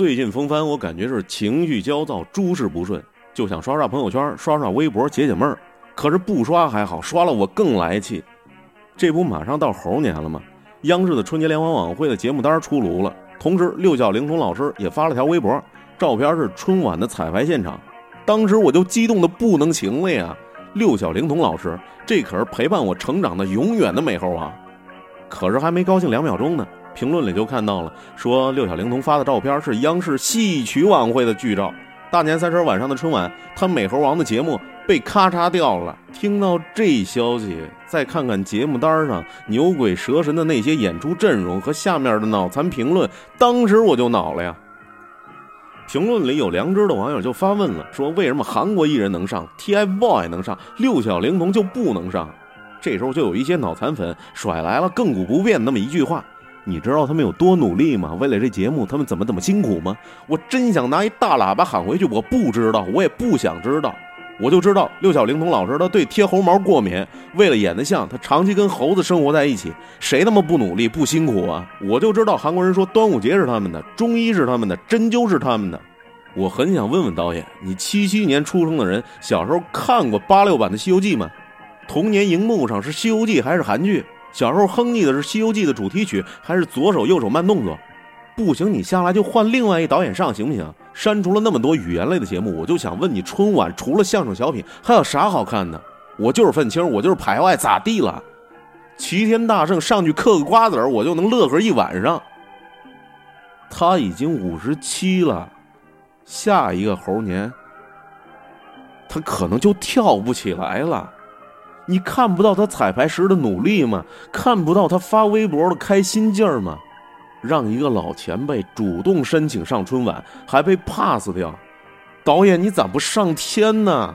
最近风帆，我感觉是情绪焦躁，诸事不顺，就想刷刷朋友圈，刷刷微博解解闷儿。可是不刷还好，刷了我更来气。这不马上到猴年了吗？央视的春节联欢晚会的节目单出炉了，同时六小龄童老师也发了条微博，照片是春晚的彩排现场。当时我就激动的不能行了呀！六小龄童老师，这可是陪伴我成长的永远的美猴王。可是还没高兴两秒钟呢。评论里就看到了，说六小龄童发的照片是央视戏曲晚会的剧照。大年三十晚上的春晚，他美猴王的节目被咔嚓掉了。听到这消息，再看看节目单上牛鬼蛇神的那些演出阵容和下面的脑残评论，当时我就恼了呀。评论里有良知的网友就发问了，说为什么韩国艺人能上，TFBOY 能上，六小龄童就不能上？这时候就有一些脑残粉甩来了亘古不变那么一句话。你知道他们有多努力吗？为了这节目，他们怎么怎么辛苦吗？我真想拿一大喇叭喊回去。我不知道，我也不想知道。我就知道六小龄童老师他对贴猴毛过敏，为了演得像，他长期跟猴子生活在一起。谁他妈不努力不辛苦啊？我就知道韩国人说端午节是他们的，中医是他们的，针灸是他们的。我很想问问导演，你七七年出生的人，小时候看过八六版的《西游记》吗？童年荧幕上是《西游记》还是韩剧？小时候哼唧的是《西游记》的主题曲，还是左手右手慢动作？不行，你下来就换另外一导演上，行不行？删除了那么多语言类的节目，我就想问你，春晚除了相声小品，还有啥好看的？我就是愤青，我就是排外，咋地了？齐天大圣上去嗑个瓜子，我就能乐呵一晚上。他已经五十七了，下一个猴年，他可能就跳不起来了。你看不到他彩排时的努力吗？看不到他发微博的开心劲儿吗？让一个老前辈主动申请上春晚，还被 pass 掉，导演你咋不上天呢？